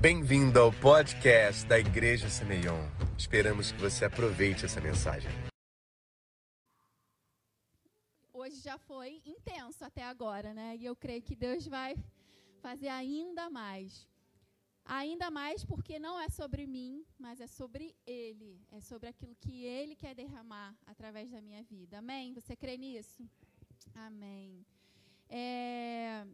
Bem-vindo ao podcast da Igreja Semeion. Esperamos que você aproveite essa mensagem. Hoje já foi intenso até agora, né? E eu creio que Deus vai fazer ainda mais. Ainda mais porque não é sobre mim, mas é sobre Ele. É sobre aquilo que Ele quer derramar através da minha vida. Amém? Você crê nisso? Amém. É,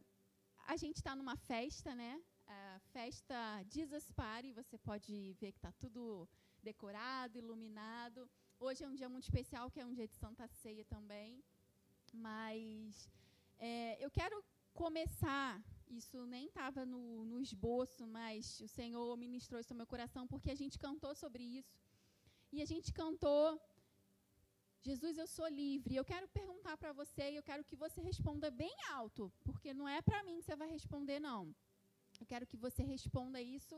a gente está numa festa, né? A festa Jesus Party. Você pode ver que está tudo decorado, iluminado. Hoje é um dia muito especial, que é um dia de Santa Ceia também. Mas é, eu quero começar isso nem estava no, no, esboço, mas o Senhor ministrou isso no meu coração, porque a gente cantou sobre isso. E a gente cantou, Jesus, eu sou livre. Eu quero perguntar para você e eu quero que você responda bem alto, porque não é para mim que você vai responder, não. Eu quero que você responda isso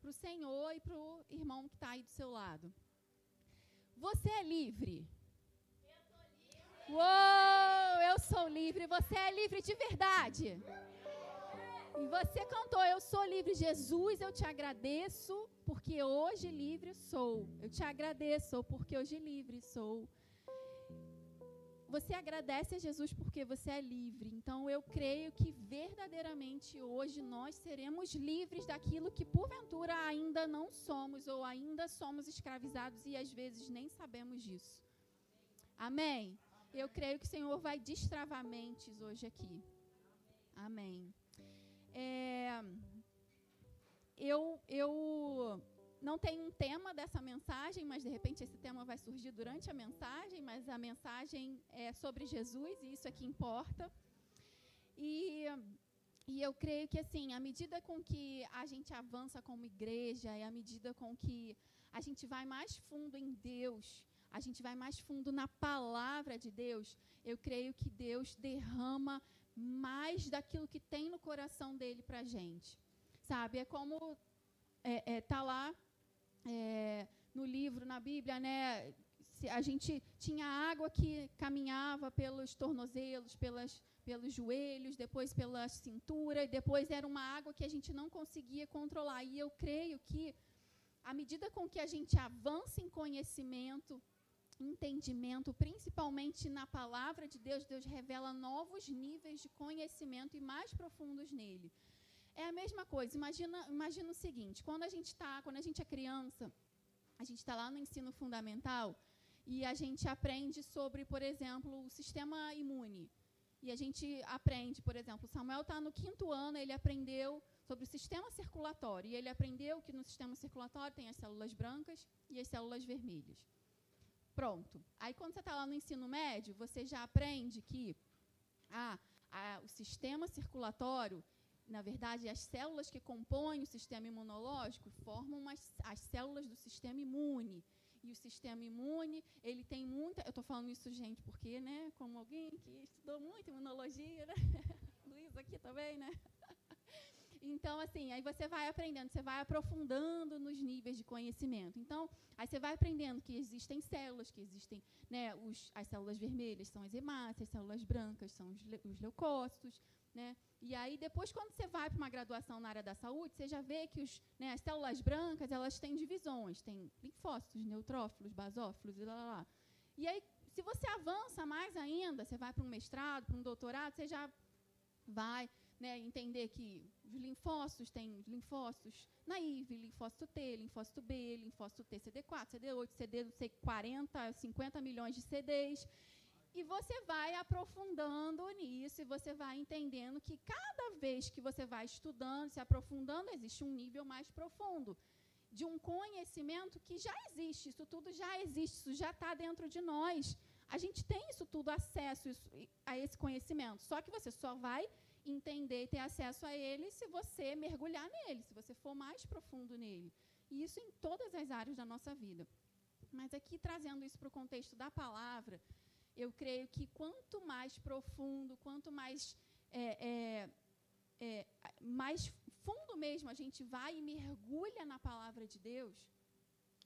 para o Senhor e para o irmão que está aí do seu lado. Você é livre? Eu livre. Uou, eu sou livre. Você é livre de verdade? E você cantou, eu sou livre, Jesus, eu te agradeço, porque hoje livre sou. Eu te agradeço, porque hoje livre sou. Você agradece a Jesus porque você é livre. Então eu creio que verdadeiramente hoje nós seremos livres daquilo que porventura ainda não somos ou ainda somos escravizados e às vezes nem sabemos disso. Amém? Eu creio que o Senhor vai destravar mentes hoje aqui. Amém. É, eu, eu não tenho um tema dessa mensagem, mas de repente esse tema vai surgir durante a mensagem, mas a mensagem é sobre Jesus e isso é que importa. E, e eu creio que assim, à medida com que a gente avança como igreja e à medida com que a gente vai mais fundo em Deus, a gente vai mais fundo na palavra de Deus, eu creio que Deus derrama mais daquilo que tem no coração dele para a gente. Sabe? É como é, é, tá lá é, no livro, na Bíblia, né? A gente tinha água que caminhava pelos tornozelos, pelas, pelos joelhos, depois pela cintura, e depois era uma água que a gente não conseguia controlar. E eu creio que, à medida com que a gente avança em conhecimento, entendimento, principalmente na palavra de Deus, Deus revela novos níveis de conhecimento e mais profundos nele. É a mesma coisa. Imagina, imagina o seguinte: quando a gente está, quando a gente é criança, a gente está lá no ensino fundamental e a gente aprende sobre, por exemplo, o sistema imune. E a gente aprende, por exemplo, Samuel está no quinto ano, ele aprendeu sobre o sistema circulatório. E ele aprendeu que no sistema circulatório tem as células brancas e as células vermelhas. Pronto. Aí, quando você está lá no ensino médio, você já aprende que ah, a, o sistema circulatório, na verdade, as células que compõem o sistema imunológico formam as, as células do sistema imune. E o sistema imune, ele tem muita. Eu estou falando isso, gente, porque, né, como alguém que estudou muito imunologia, né? Luiz aqui também, né? Então, assim, aí você vai aprendendo, você vai aprofundando nos níveis de conhecimento. Então, aí você vai aprendendo que existem células, que existem, né, os, as células vermelhas são as hemácias, as células brancas são os, os leucócitos, né? E aí, depois, quando você vai para uma graduação na área da saúde, você já vê que os, né, as células brancas, elas têm divisões, tem linfócitos, neutrófilos, basófilos e lá, lá, lá. E aí, se você avança mais ainda, você vai para um mestrado, para um doutorado, você já vai né, entender que os linfócitos têm linfócitos naive, linfócito T, linfócito B, linfócito T, CD4, CD8, CD, não sei, 40, 50 milhões de CDs. E você vai aprofundando nisso e você vai entendendo que cada vez que você vai estudando, se aprofundando, existe um nível mais profundo de um conhecimento que já existe. Isso tudo já existe, isso já está dentro de nós. A gente tem isso tudo, acesso a esse conhecimento. Só que você só vai entender e ter acesso a ele se você mergulhar nele, se você for mais profundo nele. E isso em todas as áreas da nossa vida. Mas aqui, trazendo isso para o contexto da palavra, eu creio que quanto mais profundo, quanto mais, é, é, é, mais fundo mesmo a gente vai e mergulha na palavra de Deus,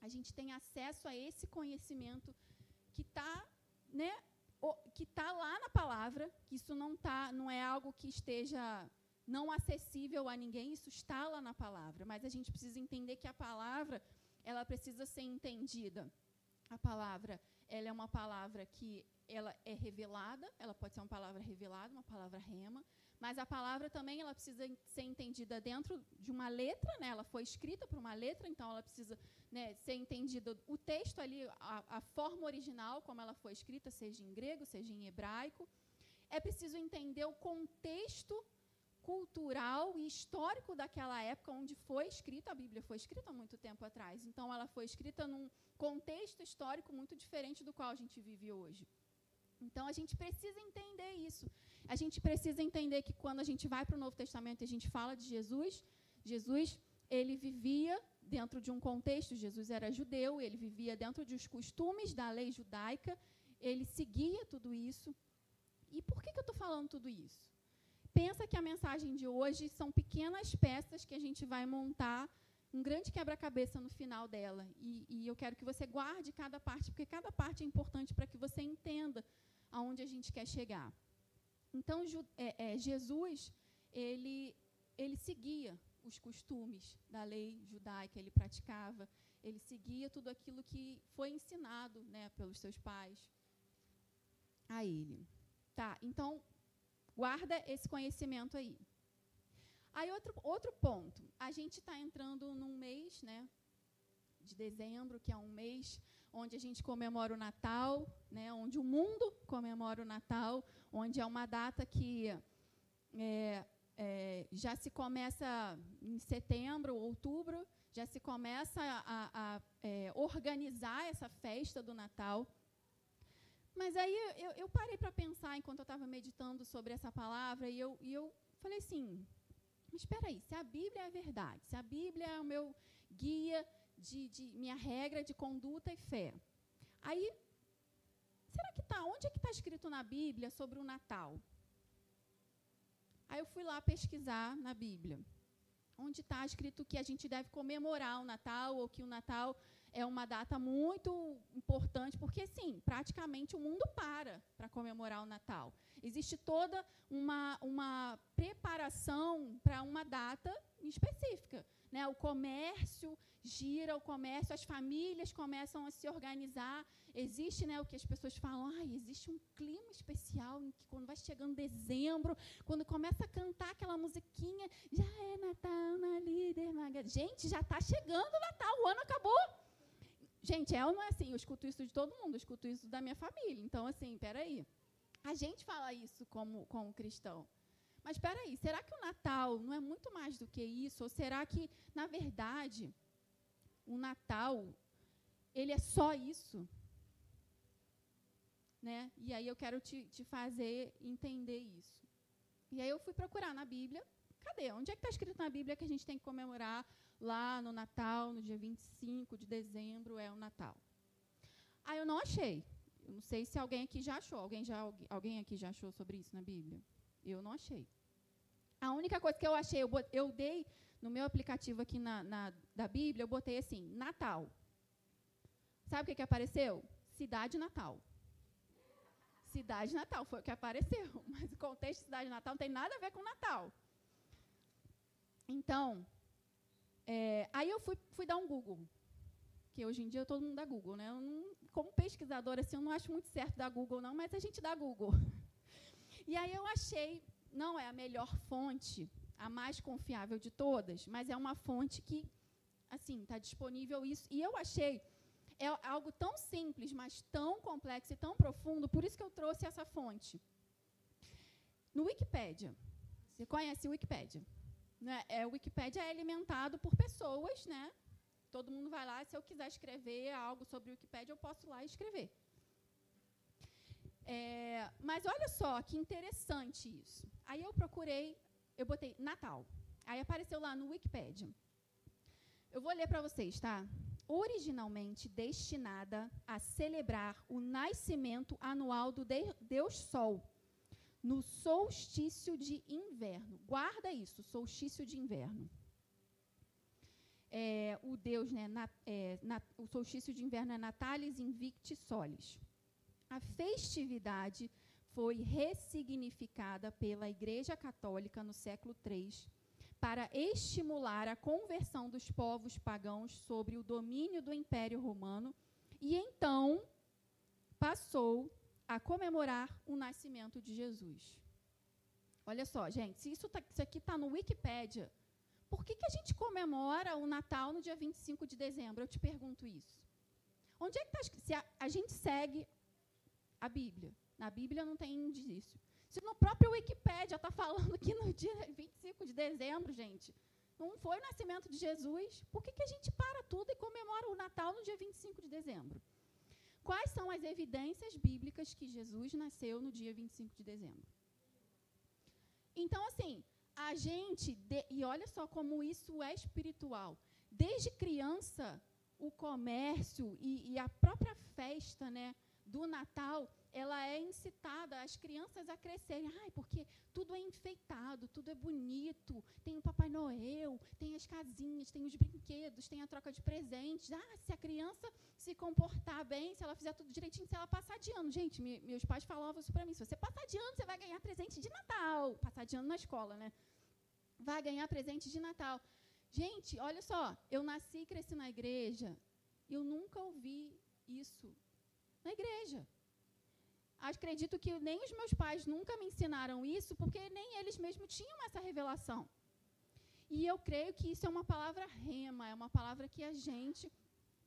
a gente tem acesso a esse conhecimento que está né, que está lá na palavra, que isso não tá, não é algo que esteja não acessível a ninguém, isso está lá na palavra, mas a gente precisa entender que a palavra, ela precisa ser entendida. A palavra, ela é uma palavra que ela é revelada, ela pode ser uma palavra revelada, uma palavra rema, mas a palavra também ela precisa ser entendida dentro de uma letra, né? Ela foi escrita por uma letra, então ela precisa né, ser entendida o texto ali, a, a forma original como ela foi escrita, seja em grego, seja em hebraico. É preciso entender o contexto cultural e histórico daquela época onde foi escrita a Bíblia foi escrita há muito tempo atrás. Então ela foi escrita num contexto histórico muito diferente do qual a gente vive hoje. Então a gente precisa entender isso. A gente precisa entender que quando a gente vai para o Novo Testamento e a gente fala de Jesus, Jesus ele vivia dentro de um contexto, Jesus era judeu, ele vivia dentro dos costumes da lei judaica, ele seguia tudo isso. E por que, que eu estou falando tudo isso? Pensa que a mensagem de hoje são pequenas peças que a gente vai montar um grande quebra-cabeça no final dela. E, e, eu quero que você guarde cada parte, porque cada parte é importante para que você entenda aonde a gente quer chegar. Então, é, é, Jesus, ele, ele seguia os costumes da lei judaica, ele praticava, ele seguia tudo aquilo que foi ensinado né, pelos seus pais a ele. Tá, então, guarda esse conhecimento aí. Aí, outro, outro ponto. A gente está entrando num mês, né, de dezembro, que é um mês onde a gente comemora o Natal, né, onde o mundo comemora o Natal, onde é uma data que é, é, já se começa em setembro, outubro, já se começa a, a, a é, organizar essa festa do Natal. Mas aí eu, eu parei para pensar enquanto eu estava meditando sobre essa palavra e eu, e eu falei assim: mas espera aí, se a Bíblia é verdade, se a Bíblia é o meu guia de, de minha regra de conduta e fé. Aí, será que está? Onde é que está escrito na Bíblia sobre o Natal? Aí eu fui lá pesquisar na Bíblia, onde está escrito que a gente deve comemorar o Natal ou que o Natal é uma data muito importante, porque, sim, praticamente o mundo para para comemorar o Natal. Existe toda uma, uma preparação para uma data específica. Né? O comércio gira, o comércio, as famílias começam a se organizar. Existe né, o que as pessoas falam, ah, existe um clima especial em que quando vai chegando dezembro, quando começa a cantar aquela musiquinha, já é Natal na líder maga. Gente, já está chegando o Natal, o ano acabou. Gente, ou não é assim? Eu escuto isso de todo mundo, eu escuto isso da minha família. Então, assim, peraí. A gente fala isso como, como cristão. Mas espera aí, será que o Natal não é muito mais do que isso? Ou será que, na verdade, o Natal ele é só isso? Né? E aí eu quero te, te fazer entender isso. E aí eu fui procurar na Bíblia. Cadê? Onde é que está escrito na Bíblia que a gente tem que comemorar lá no Natal, no dia 25 de dezembro, é o Natal? Aí eu não achei. Eu não sei se alguém aqui já achou. Alguém, já, alguém aqui já achou sobre isso na Bíblia? Eu não achei. A única coisa que eu achei, eu, eu dei no meu aplicativo aqui na, na, da Bíblia, eu botei assim, Natal. Sabe o que, que apareceu? Cidade Natal. Cidade Natal foi o que apareceu. Mas o contexto de Cidade Natal não tem nada a ver com Natal. Então, é, aí eu fui, fui dar um Google. Que hoje em dia todo mundo dá Google, né? Não, como pesquisadora, assim, eu não acho muito certo dar Google, não, mas a gente dá Google. E aí eu achei, não é a melhor fonte, a mais confiável de todas, mas é uma fonte que, assim, está disponível isso. E eu achei é algo tão simples, mas tão complexo e tão profundo, por isso que eu trouxe essa fonte. No Wikipédia, você conhece o Wikipédia? Né? É, o Wikipédia é alimentado por pessoas, né? Todo mundo vai lá, se eu quiser escrever algo sobre o Wikipédia, eu posso lá escrever. É, mas olha só que interessante isso. Aí eu procurei, eu botei Natal. Aí apareceu lá no Wikipedia. Eu vou ler para vocês, tá? Originalmente destinada a celebrar o nascimento anual do Deus Sol, no solstício de inverno. Guarda isso, solstício de inverno. É, o Deus, né, na, é, na, o solstício de inverno é Natalis Invicti Solis. A festividade foi ressignificada pela Igreja Católica no século III para estimular a conversão dos povos pagãos sobre o domínio do Império Romano e então passou a comemorar o nascimento de Jesus. Olha só, gente, se isso, tá, isso aqui está no Wikipédia, por que, que a gente comemora o Natal no dia 25 de dezembro? Eu te pergunto isso. Onde é que está Se a, a gente segue a Bíblia. Na Bíblia não tem indício. Se no próprio Wikipédia está falando que no dia 25 de dezembro, gente, não foi o nascimento de Jesus, por que, que a gente para tudo e comemora o Natal no dia 25 de dezembro? Quais são as evidências bíblicas que Jesus nasceu no dia 25 de dezembro? Então, assim, a gente, de, e olha só como isso é espiritual. Desde criança, o comércio e, e a própria festa né, do Natal ela é incitada as crianças a crescerem. Ai, porque tudo é enfeitado, tudo é bonito. Tem o Papai Noel, tem as casinhas, tem os brinquedos, tem a troca de presentes. Ah, se a criança se comportar bem, se ela fizer tudo direitinho, se ela passar de ano. Gente, me, meus pais falavam isso para mim. Se você passar de ano, você vai ganhar presente de Natal. Passar de ano na escola, né? Vai ganhar presente de Natal. Gente, olha só, eu nasci e cresci na igreja. Eu nunca ouvi isso na igreja. Acredito que nem os meus pais nunca me ensinaram isso, porque nem eles mesmos tinham essa revelação. E eu creio que isso é uma palavra rema, é uma palavra que a gente,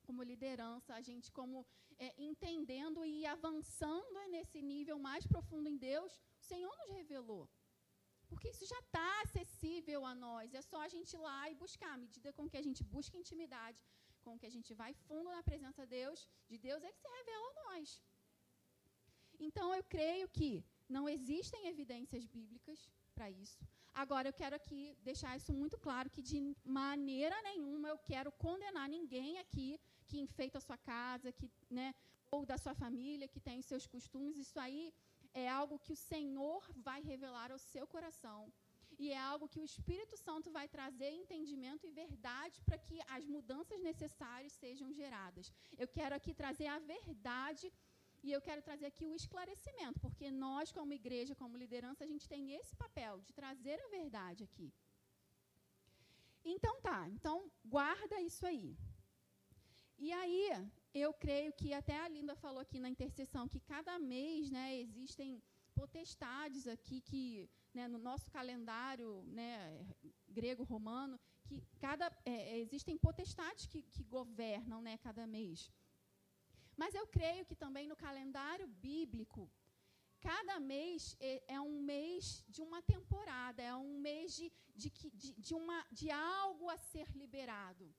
como liderança, a gente como é, entendendo e avançando nesse nível mais profundo em Deus, o Senhor nos revelou. Porque isso já está acessível a nós, é só a gente ir lá e buscar. À medida com que a gente busca intimidade, com que a gente vai fundo na presença de Deus, de Deus é que se revela a nós. Então, eu creio que não existem evidências bíblicas para isso. Agora, eu quero aqui deixar isso muito claro, que de maneira nenhuma eu quero condenar ninguém aqui que enfeita a sua casa, que, né, ou da sua família, que tem seus costumes. Isso aí é algo que o Senhor vai revelar ao seu coração. E é algo que o Espírito Santo vai trazer entendimento e verdade para que as mudanças necessárias sejam geradas. Eu quero aqui trazer a verdade e eu quero trazer aqui o esclarecimento, porque nós, como igreja, como liderança, a gente tem esse papel de trazer a verdade aqui. Então tá, então guarda isso aí. E aí, eu creio que até a Linda falou aqui na intercessão que cada mês, né, existem potestades aqui que, né, no nosso calendário, né, grego-romano, que cada é, existem potestades que, que governam, né, cada mês. Mas eu creio que também no calendário bíblico, cada mês é, é um mês de uma temporada, é um mês de, de, de, de, uma, de algo a ser liberado.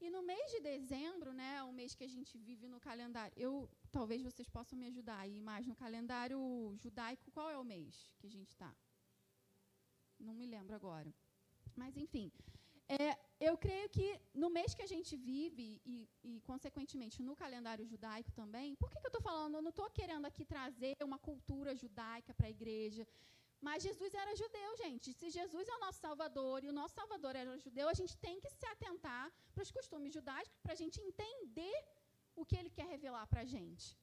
E no mês de dezembro, né, o mês que a gente vive no calendário, eu talvez vocês possam me ajudar aí, mas no calendário judaico, qual é o mês que a gente está? Não me lembro agora. Mas, enfim, é, eu creio que no mês que a gente vive, e, e consequentemente no calendário judaico também, por que, que eu estou falando? Eu não estou querendo aqui trazer uma cultura judaica para a igreja. Mas Jesus era judeu, gente. Se Jesus é o nosso Salvador e o nosso Salvador era judeu, a gente tem que se atentar para os costumes judaicos para a gente entender o que ele quer revelar para a gente.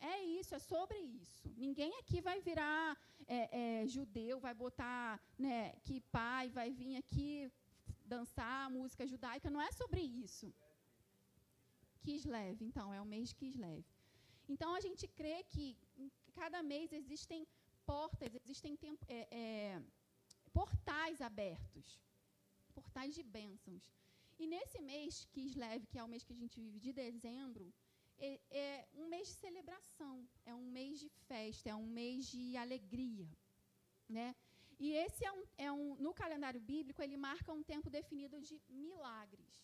É isso, é sobre isso. Ninguém aqui vai virar é, é, judeu, vai botar né, que pai, vai vir aqui dançar música judaica. Não é sobre isso. Kislev, então, é o mês Kislev. Então, a gente crê que em cada mês existem portas, existem tempo, é, é, portais abertos, portais de bênçãos. E nesse mês Kislev, que é o mês que a gente vive de dezembro, é, é, um mês de celebração, é um mês de festa, é um mês de alegria, né? E esse é um, é um no calendário bíblico ele marca um tempo definido de milagres.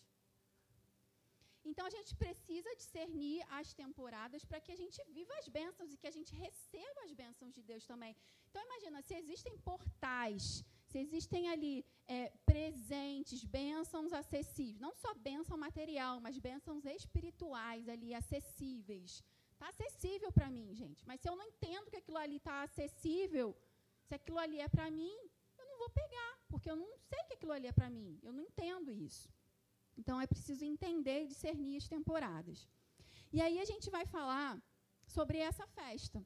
Então a gente precisa discernir as temporadas para que a gente viva as bênçãos e que a gente receba as bênçãos de Deus também. Então imagina, se existem portais, se existem ali é, presentes, bênçãos acessíveis, não só bênção material, mas bênçãos espirituais ali acessíveis. Está acessível para mim, gente. Mas se eu não entendo que aquilo ali está acessível, se aquilo ali é para mim, eu não vou pegar, porque eu não sei que aquilo ali é para mim. Eu não entendo isso. Então é preciso entender e discernir as temporadas. E aí a gente vai falar sobre essa festa,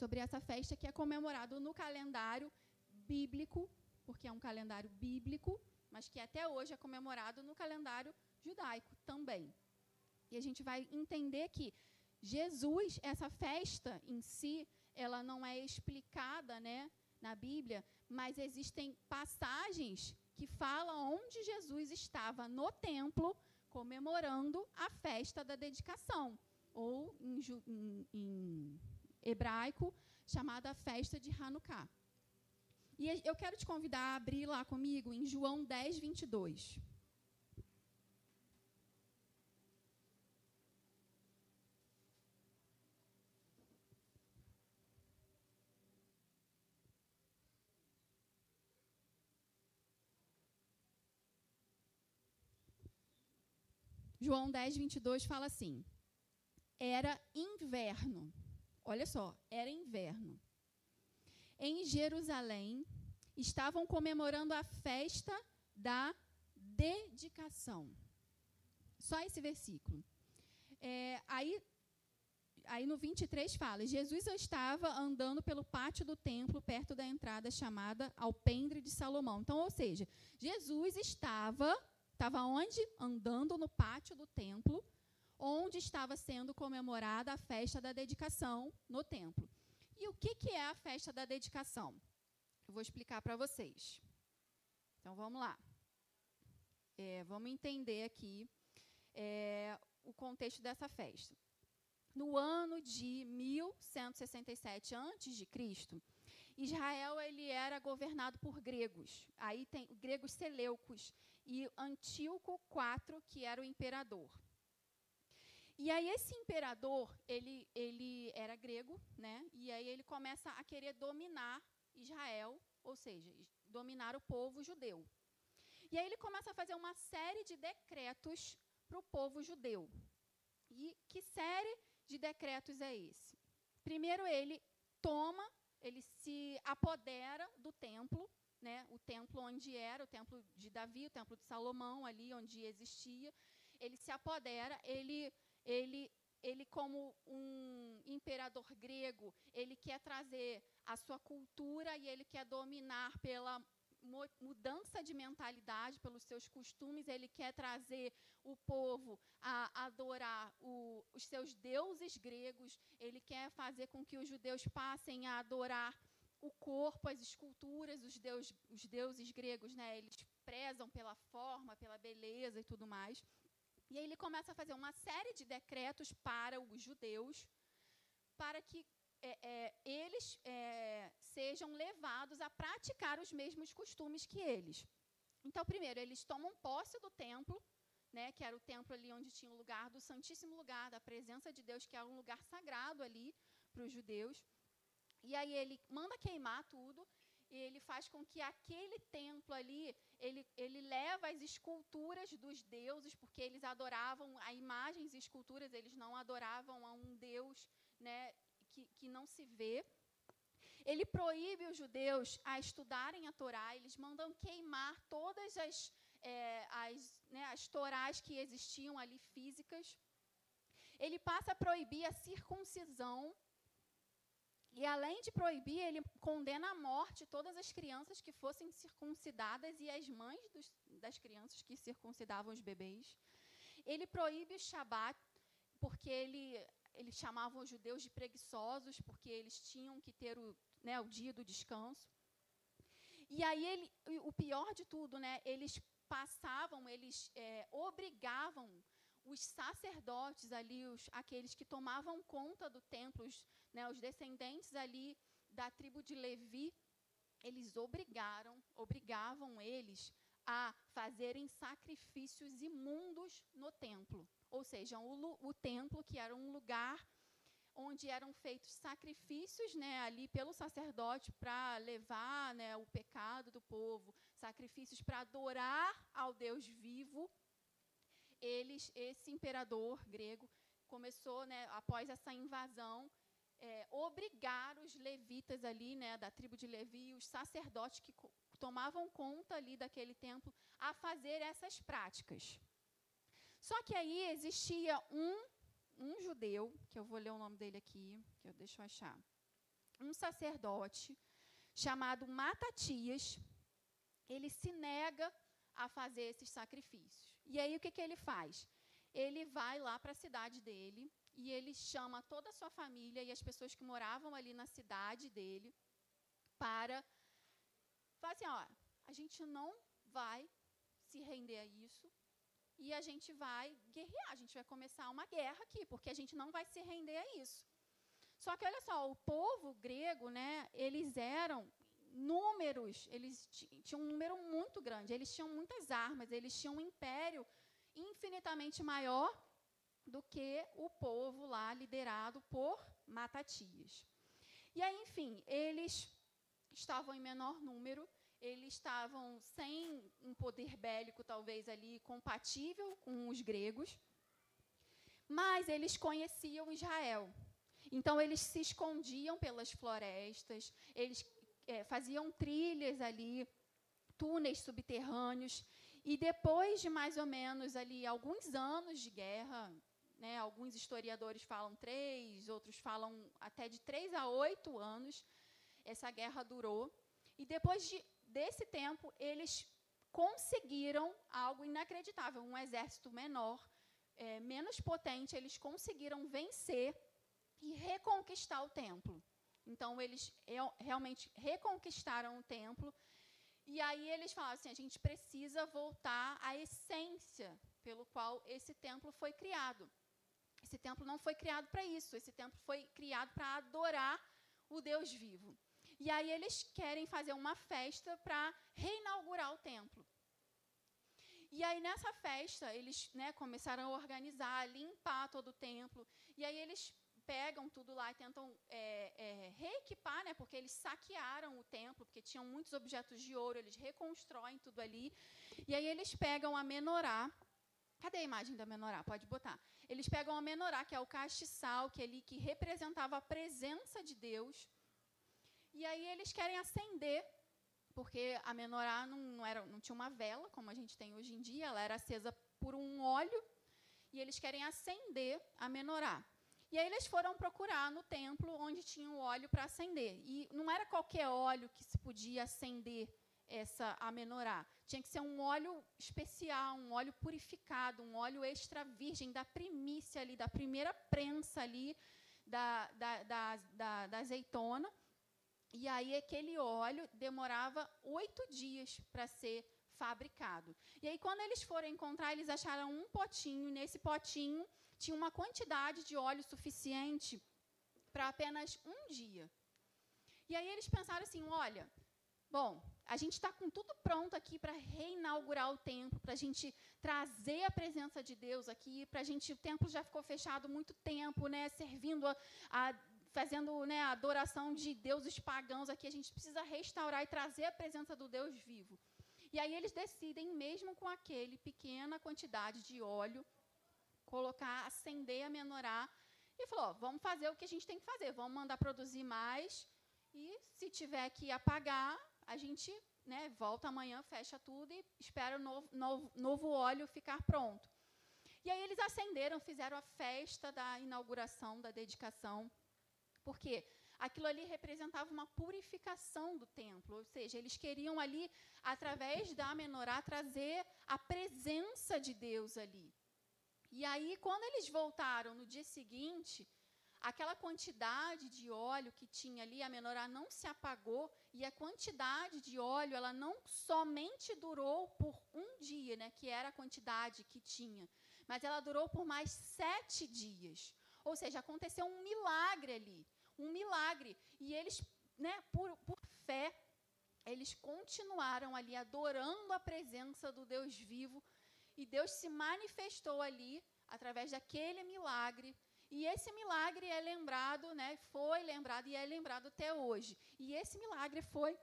sobre essa festa que é comemorado no calendário bíblico, porque é um calendário bíblico, mas que até hoje é comemorado no calendário judaico também. E a gente vai entender que Jesus, essa festa em si, ela não é explicada, né, na Bíblia, mas existem passagens que falam onde Jesus estava no templo comemorando a festa da dedicação, ou em, em, hebraico chamada festa de Hanukkah. E eu quero te convidar a abrir lá comigo em João 10, 22. João 10, 22 fala assim: Era inverno. Olha só, era inverno. Em Jerusalém, estavam comemorando a festa da dedicação. Só esse versículo. É, aí, aí no 23 fala: Jesus estava andando pelo pátio do templo, perto da entrada chamada Alpendre de Salomão. Então, ou seja, Jesus estava Estava onde? Andando no pátio do templo, onde estava sendo comemorada a festa da dedicação no templo. E o que, que é a festa da dedicação? Eu vou explicar para vocês. Então vamos lá. É, vamos entender aqui é, o contexto dessa festa. No ano de 1167 a.C., Israel ele era governado por gregos. Aí tem gregos seleucos e Antíoco IV, que era o imperador. E aí esse imperador, ele, ele era grego, né? E aí ele começa a querer dominar Israel, ou seja, dominar o povo judeu. E aí ele começa a fazer uma série de decretos para o povo judeu. E que série de decretos é esse? Primeiro ele toma, ele se apodera do templo né, o templo onde era, o templo de Davi, o templo de Salomão, ali onde existia, ele se apodera, ele, ele, ele como um imperador grego, ele quer trazer a sua cultura e ele quer dominar pela mudança de mentalidade, pelos seus costumes, ele quer trazer o povo a adorar o, os seus deuses gregos, ele quer fazer com que os judeus passem a adorar o corpo, as esculturas, os, deus, os deuses gregos, né, eles prezam pela forma, pela beleza e tudo mais. E aí ele começa a fazer uma série de decretos para os judeus, para que é, é, eles é, sejam levados a praticar os mesmos costumes que eles. Então, primeiro, eles tomam posse do templo, né, que era o templo ali onde tinha o lugar do Santíssimo Lugar, da presença de Deus, que era um lugar sagrado ali para os judeus. E aí ele manda queimar tudo e ele faz com que aquele templo ali, ele, ele leva as esculturas dos deuses, porque eles adoravam a imagens e esculturas, eles não adoravam a um Deus né, que, que não se vê. Ele proíbe os judeus a estudarem a Torá, eles mandam queimar todas as, é, as, né, as Torás que existiam ali físicas. Ele passa a proibir a circuncisão e além de proibir, ele condena à morte todas as crianças que fossem circuncidadas e as mães dos, das crianças que circuncidavam os bebês. Ele proíbe o Shabat, porque ele, ele chamava os judeus de preguiçosos, porque eles tinham que ter o, né, o dia do descanso. E aí ele, o pior de tudo, né, eles passavam, eles é, obrigavam os sacerdotes ali, os, aqueles que tomavam conta do templo, os, né, os descendentes ali da tribo de Levi, eles obrigaram, obrigavam eles a fazerem sacrifícios imundos no templo. Ou seja, o, o templo, que era um lugar onde eram feitos sacrifícios né, ali pelo sacerdote para levar né, o pecado do povo, sacrifícios para adorar ao Deus vivo. Eles, esse imperador grego, começou, né, após essa invasão, é, obrigar os levitas ali, né, da tribo de Levi, os sacerdotes que tomavam conta ali daquele templo, a fazer essas práticas. Só que aí existia um, um judeu, que eu vou ler o nome dele aqui, que eu deixo achar. um sacerdote chamado Matatias, ele se nega a fazer esses sacrifícios. E aí o que, que ele faz? Ele vai lá para a cidade dele e ele chama toda a sua família e as pessoas que moravam ali na cidade dele para falar assim, ó, a gente não vai se render a isso e a gente vai guerrear, a gente vai começar uma guerra aqui, porque a gente não vai se render a isso. Só que olha só, o povo grego, né, eles eram números, eles tinham um número muito grande, eles tinham muitas armas, eles tinham um império infinitamente maior do que o povo lá liderado por Matatias. E aí, enfim, eles estavam em menor número, eles estavam sem um poder bélico, talvez ali compatível com os gregos, mas eles conheciam Israel. Então, eles se escondiam pelas florestas, eles é, faziam trilhas ali, túneis subterrâneos, e depois de mais ou menos ali alguns anos de guerra, né, alguns historiadores falam três, outros falam até de três a oito anos, essa guerra durou. E depois de, desse tempo, eles conseguiram algo inacreditável, um exército menor, é, menos potente, eles conseguiram vencer e reconquistar o templo. Então, eles realmente reconquistaram o templo. E aí eles falaram assim: a gente precisa voltar à essência pelo qual esse templo foi criado. Esse templo não foi criado para isso. Esse templo foi criado para adorar o Deus vivo. E aí eles querem fazer uma festa para reinaugurar o templo. E aí nessa festa eles né, começaram a organizar, limpar todo o templo. E aí eles pegam tudo lá e tentam é, é, reequipar, né, porque eles saquearam o templo, porque tinham muitos objetos de ouro, eles reconstroem tudo ali. E aí eles pegam a menorá. Cadê a imagem da menorá? Pode botar. Eles pegam a menorá, que é o castiçal, que é ali que representava a presença de Deus. E aí eles querem acender, porque a menorá não, não, era, não tinha uma vela, como a gente tem hoje em dia, ela era acesa por um óleo, e eles querem acender a menorá. E aí eles foram procurar no templo onde tinha o óleo para acender. E não era qualquer óleo que se podia acender essa a menorá. Tinha que ser um óleo especial, um óleo purificado, um óleo extra virgem da primícia ali, da primeira prensa ali da, da, da, da, da azeitona. E aí aquele óleo demorava oito dias para ser fabricado. E aí quando eles foram encontrar, eles acharam um potinho. Nesse potinho tinha uma quantidade de óleo suficiente para apenas um dia. E aí eles pensaram assim: olha, bom, a gente está com tudo pronto aqui para reinaugurar o templo, para a gente trazer a presença de Deus aqui, para a gente. O templo já ficou fechado muito tempo, né? Servindo a, a fazendo né, a adoração de deuses pagãos aqui, a gente precisa restaurar e trazer a presença do Deus vivo. E aí eles decidem, mesmo com aquele pequena quantidade de óleo, colocar, acender a menorá e falou: vamos fazer o que a gente tem que fazer, vamos mandar produzir mais e se tiver que apagar, a gente né, volta amanhã, fecha tudo e espera o novo, novo, novo óleo ficar pronto. E aí eles acenderam, fizeram a festa da inauguração, da dedicação porque aquilo ali representava uma purificação do templo, ou seja, eles queriam ali, através da menorá, trazer a presença de Deus ali. E aí, quando eles voltaram no dia seguinte, aquela quantidade de óleo que tinha ali, a menorá não se apagou, e a quantidade de óleo, ela não somente durou por um dia, né, que era a quantidade que tinha, mas ela durou por mais sete dias. Ou seja, aconteceu um milagre ali um milagre. E eles, né, por, por fé, eles continuaram ali adorando a presença do Deus vivo. E Deus se manifestou ali através daquele milagre. E esse milagre é lembrado, né, foi lembrado e é lembrado até hoje. E esse milagre foi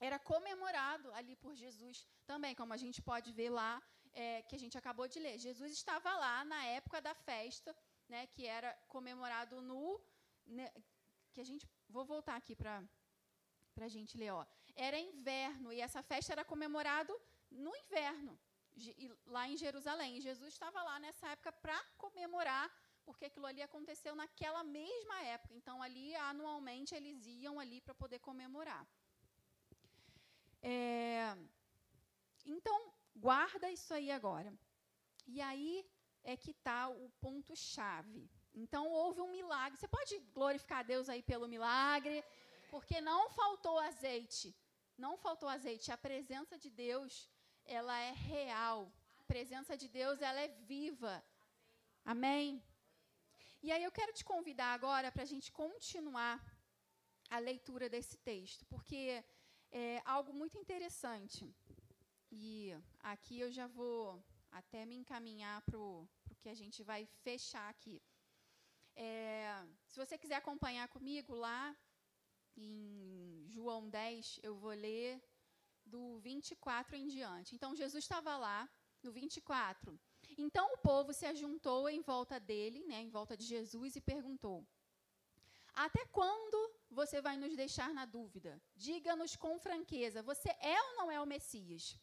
era comemorado ali por Jesus também, como a gente pode ver lá, é, que a gente acabou de ler. Jesus estava lá na época da festa, né, que era comemorado no, né, que a gente. Vou voltar aqui para a gente ler. Ó. Era inverno e essa festa era comemorado no inverno, lá em Jerusalém. Jesus estava lá nessa época para comemorar porque aquilo ali aconteceu naquela mesma época. Então, ali, anualmente, eles iam ali para poder comemorar. É, então, guarda isso aí agora. E aí é que está o ponto-chave. Então, houve um milagre. Você pode glorificar Deus aí pelo milagre, porque não faltou azeite. Não faltou azeite. A presença de Deus, ela é real. A presença de Deus, ela é viva. Amém? E aí eu quero te convidar agora para a gente continuar a leitura desse texto, porque é algo muito interessante. E aqui eu já vou até me encaminhar para o que a gente vai fechar aqui. É, se você quiser acompanhar comigo lá em João 10, eu vou ler do 24 em diante. Então, Jesus estava lá, no 24. Então, o povo se ajuntou em volta dele, né, em volta de Jesus, e perguntou: Até quando você vai nos deixar na dúvida? Diga-nos com franqueza: você é ou não é o Messias?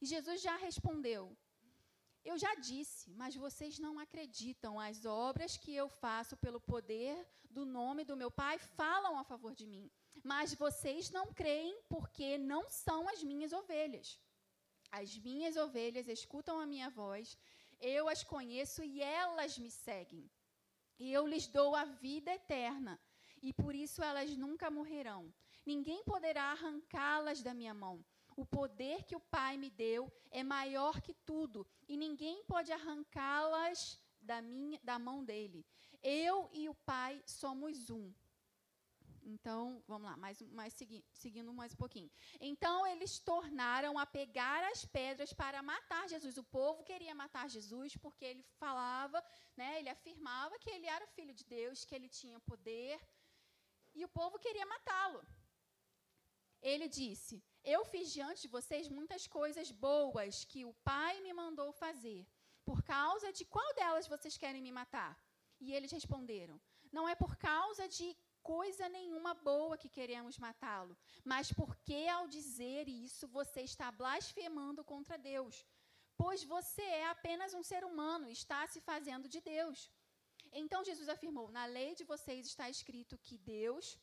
E Jesus já respondeu: Eu já disse, mas vocês não acreditam. As obras que eu faço pelo poder do nome do meu Pai falam a favor de mim. Mas vocês não creem porque não são as minhas ovelhas. As minhas ovelhas escutam a minha voz, eu as conheço e elas me seguem. E eu lhes dou a vida eterna, e por isso elas nunca morrerão. Ninguém poderá arrancá-las da minha mão. O poder que o Pai me deu é maior que tudo, e ninguém pode arrancá-las da, minha, da mão dele. Eu e o Pai somos um. Então, vamos lá, mais, mais segui, seguindo mais um pouquinho. Então, eles tornaram a pegar as pedras para matar Jesus. O povo queria matar Jesus porque ele falava, né, ele afirmava que ele era o filho de Deus, que ele tinha poder, e o povo queria matá-lo. Ele disse: Eu fiz diante de vocês muitas coisas boas que o Pai me mandou fazer. Por causa de qual delas vocês querem me matar? E eles responderam: Não é por causa de coisa nenhuma boa que queremos matá-lo, mas porque ao dizer isso você está blasfemando contra Deus. Pois você é apenas um ser humano, está se fazendo de Deus. Então Jesus afirmou: Na lei de vocês está escrito que Deus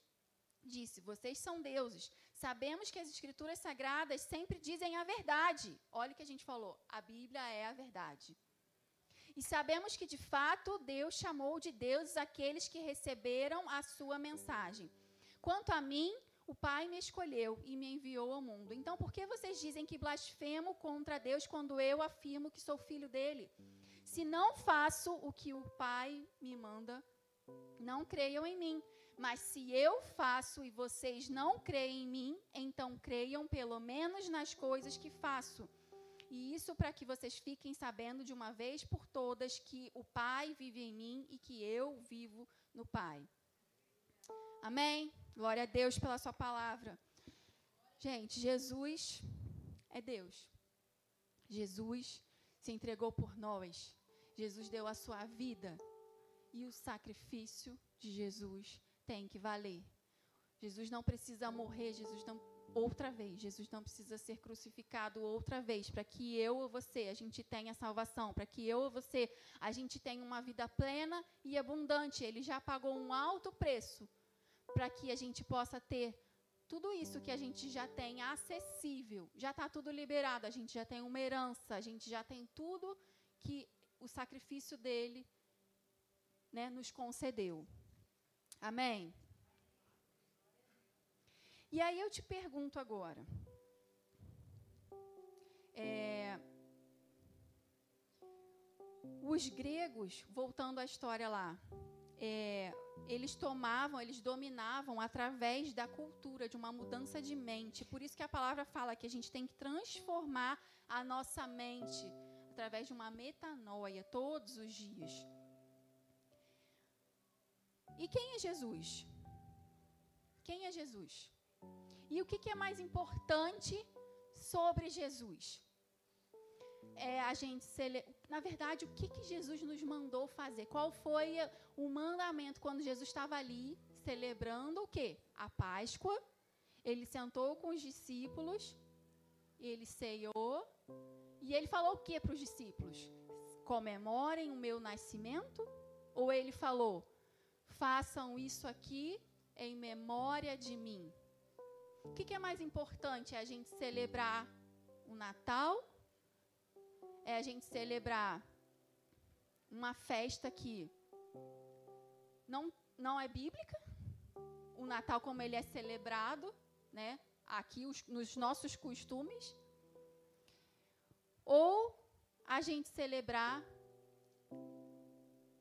disse: Vocês são deuses. Sabemos que as escrituras sagradas sempre dizem a verdade. Olha o que a gente falou: a Bíblia é a verdade. E sabemos que, de fato, Deus chamou de deuses aqueles que receberam a sua mensagem. Quanto a mim, o Pai me escolheu e me enviou ao mundo. Então, por que vocês dizem que blasfemo contra Deus quando eu afirmo que sou filho dele? Se não faço o que o Pai me manda, não creiam em mim. Mas se eu faço e vocês não creem em mim, então creiam pelo menos nas coisas que faço e isso para que vocês fiquem sabendo de uma vez por todas que o Pai vive em mim e que eu vivo no Pai. Amém? Glória a Deus pela Sua palavra. Gente, Jesus é Deus. Jesus se entregou por nós. Jesus deu a sua vida. E o sacrifício de Jesus tem que valer. Jesus não precisa morrer, Jesus não outra vez. Jesus não precisa ser crucificado outra vez para que eu ou você a gente tenha salvação, para que eu ou você a gente tenha uma vida plena e abundante. Ele já pagou um alto preço para que a gente possa ter tudo isso que a gente já tem acessível. Já está tudo liberado, a gente já tem uma herança, a gente já tem tudo que o sacrifício dele né, nos concedeu. Amém? E aí eu te pergunto agora. É, os gregos, voltando à história lá, é, eles tomavam, eles dominavam através da cultura, de uma mudança de mente. Por isso que a palavra fala que a gente tem que transformar a nossa mente através de uma metanoia todos os dias. E quem é Jesus? Quem é Jesus? E o que, que é mais importante sobre Jesus? É a gente cele... na verdade, o que, que Jesus nos mandou fazer? Qual foi o mandamento quando Jesus estava ali celebrando o quê? A Páscoa. Ele sentou com os discípulos, ele ceiou e ele falou o que para os discípulos? Comemorem o meu nascimento Ou ele falou: façam isso aqui em memória de mim. O que, que é mais importante? É a gente celebrar o Natal? É a gente celebrar uma festa que não, não é bíblica? O Natal como ele é celebrado, né? Aqui os, nos nossos costumes? Ou a gente celebrar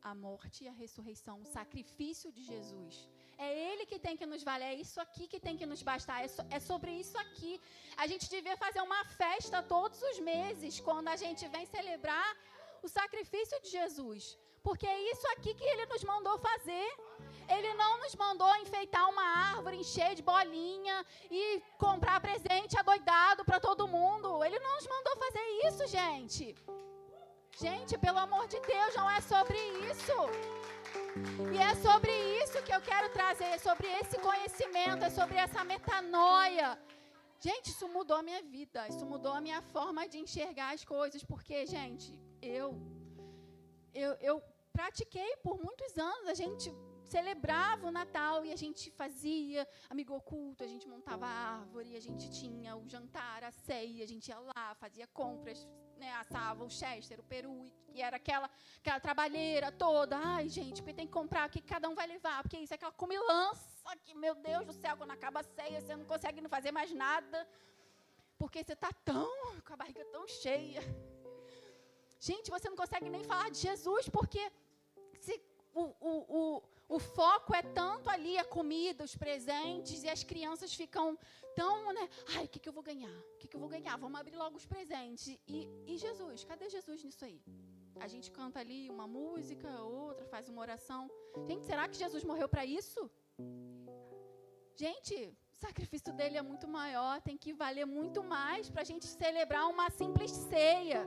a morte e a ressurreição, o sacrifício de Jesus. É Ele que tem que nos valer, é isso aqui que tem que nos bastar, é, so, é sobre isso aqui. A gente devia fazer uma festa todos os meses, quando a gente vem celebrar o sacrifício de Jesus. Porque é isso aqui que Ele nos mandou fazer. Ele não nos mandou enfeitar uma árvore, encher de bolinha e comprar presente adoidado para todo mundo. Ele não nos mandou fazer isso, gente. Gente, pelo amor de Deus, não é sobre isso. E é sobre isso que eu quero trazer, é sobre esse conhecimento, é sobre essa metanoia. Gente, isso mudou a minha vida, isso mudou a minha forma de enxergar as coisas, porque, gente, eu, eu, eu pratiquei por muitos anos, a gente celebrava o Natal e a gente fazia amigo oculto, a gente montava a árvore, a gente tinha o jantar, a ceia, a gente ia lá, fazia compras, né, assava o chester, o peru, e, era aquela, aquela trabalheira toda. Ai, gente, porque tem que comprar, o que cada um vai levar, porque isso é aquela comilança, que, meu Deus do céu, quando acaba a ceia, você não consegue não fazer mais nada, porque você está tão, com a barriga tão cheia. Gente, você não consegue nem falar de Jesus, porque se o, o, o, o foco é tanto ali a comida, os presentes, e as crianças ficam tão, né? Ai, o que, que eu vou ganhar? O que, que eu vou ganhar? Vamos abrir logo os presentes. E, e Jesus? Cadê Jesus nisso aí? A gente canta ali uma música, outra, faz uma oração. Gente, será que Jesus morreu para isso? Gente, o sacrifício dele é muito maior, tem que valer muito mais para a gente celebrar uma simples ceia.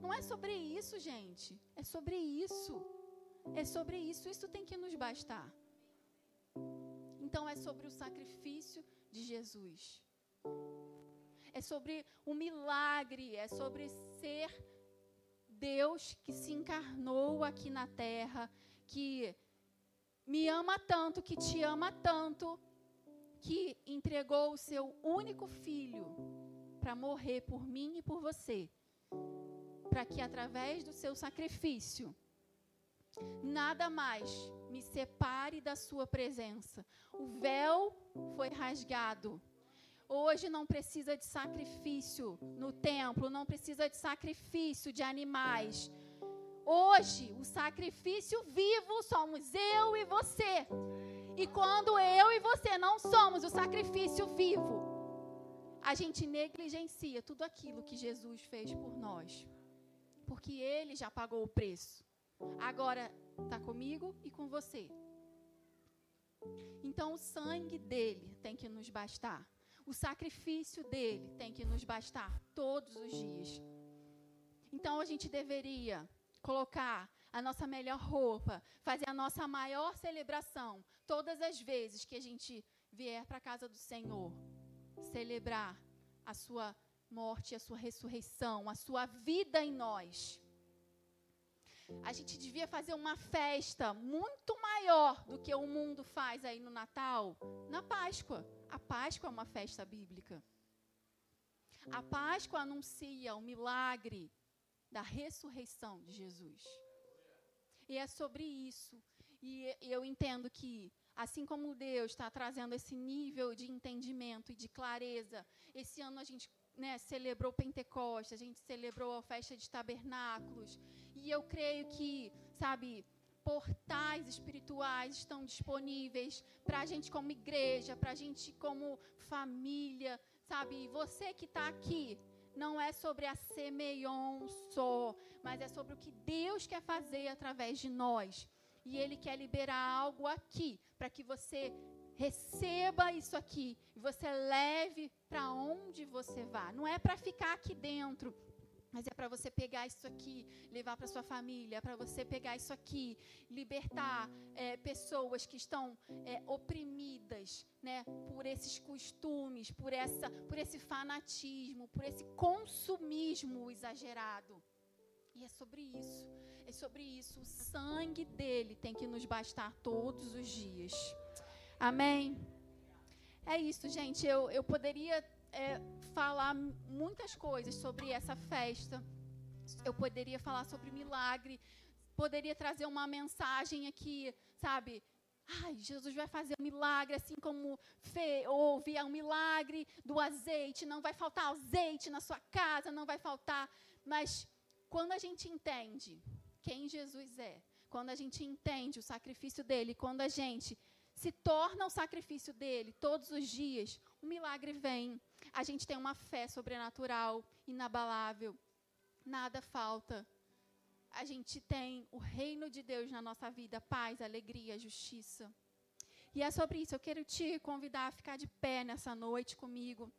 Não é sobre isso, gente. É sobre isso. É sobre isso. Isso tem que nos bastar. Então é sobre o sacrifício de Jesus. É sobre o milagre, é sobre ser Deus que se encarnou aqui na terra, que me ama tanto, que te ama tanto, que entregou o seu único filho para morrer por mim e por você para que através do seu sacrifício nada mais me separe da sua presença. O véu foi rasgado. Hoje não precisa de sacrifício no templo, não precisa de sacrifício de animais. Hoje, o sacrifício vivo somos eu e você. E quando eu e você não somos o sacrifício vivo, a gente negligencia tudo aquilo que Jesus fez por nós porque ele já pagou o preço. Agora está comigo e com você. Então o sangue dele tem que nos bastar. O sacrifício dele tem que nos bastar todos os dias. Então a gente deveria colocar a nossa melhor roupa, fazer a nossa maior celebração todas as vezes que a gente vier para a casa do Senhor, celebrar a sua morte, a sua ressurreição, a sua vida em nós. A gente devia fazer uma festa muito maior do que o mundo faz aí no Natal, na Páscoa. A Páscoa é uma festa bíblica. A Páscoa anuncia o milagre da ressurreição de Jesus. E é sobre isso. E eu entendo que, assim como Deus está trazendo esse nível de entendimento e de clareza, esse ano a gente né, celebrou Pentecostes, a gente celebrou a festa de tabernáculos. E eu creio que, sabe, portais espirituais estão disponíveis para a gente como igreja, para a gente como família, sabe? Você que está aqui, não é sobre a semeion só, mas é sobre o que Deus quer fazer através de nós. E Ele quer liberar algo aqui para que você receba isso aqui e você leve para onde você vá. Não é para ficar aqui dentro, mas é para você pegar isso aqui, levar para sua família, é para você pegar isso aqui, libertar é, pessoas que estão é, oprimidas, né, por esses costumes, por essa, por esse fanatismo, por esse consumismo exagerado. E é sobre isso. É sobre isso. O sangue dele tem que nos bastar todos os dias. Amém? É isso, gente. Eu, eu poderia é, falar muitas coisas sobre essa festa. Eu poderia falar sobre milagre. Poderia trazer uma mensagem aqui, sabe? Ai, Jesus vai fazer um milagre, assim como Fê, houve um milagre do azeite. Não vai faltar azeite na sua casa, não vai faltar. Mas quando a gente entende quem Jesus é, quando a gente entende o sacrifício dele, quando a gente se torna o sacrifício dele todos os dias, o milagre vem. A gente tem uma fé sobrenatural, inabalável. Nada falta. A gente tem o reino de Deus na nossa vida, paz, alegria, justiça. E é sobre isso, eu quero te convidar a ficar de pé nessa noite comigo.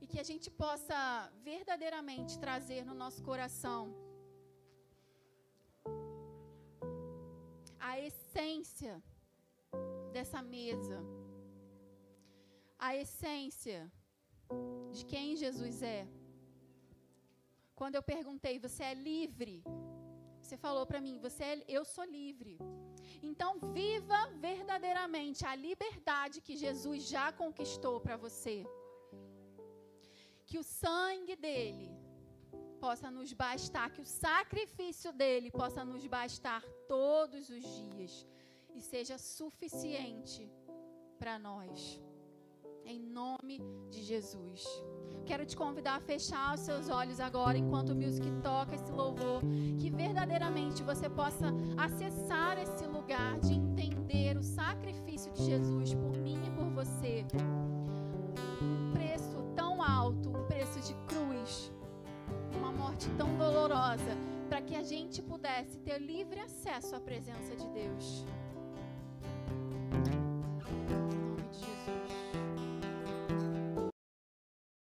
E que a gente possa verdadeiramente trazer no nosso coração a essência dessa mesa, a essência de quem Jesus é. Quando eu perguntei, você é livre? Você falou para mim, você é, eu sou livre. Então, viva verdadeiramente a liberdade que Jesus já conquistou para você. Que o sangue dele possa nos bastar, que o sacrifício dele possa nos bastar todos os dias e seja suficiente para nós. Em nome de Jesus. Quero te convidar a fechar os seus olhos agora, enquanto o music toca esse louvor, que verdadeiramente você possa acessar esse lugar de entender o sacrifício de Jesus por mim e por você. Um preço tão alto, um preço de cruz, uma morte tão dolorosa, para que a gente pudesse ter livre acesso à presença de Deus.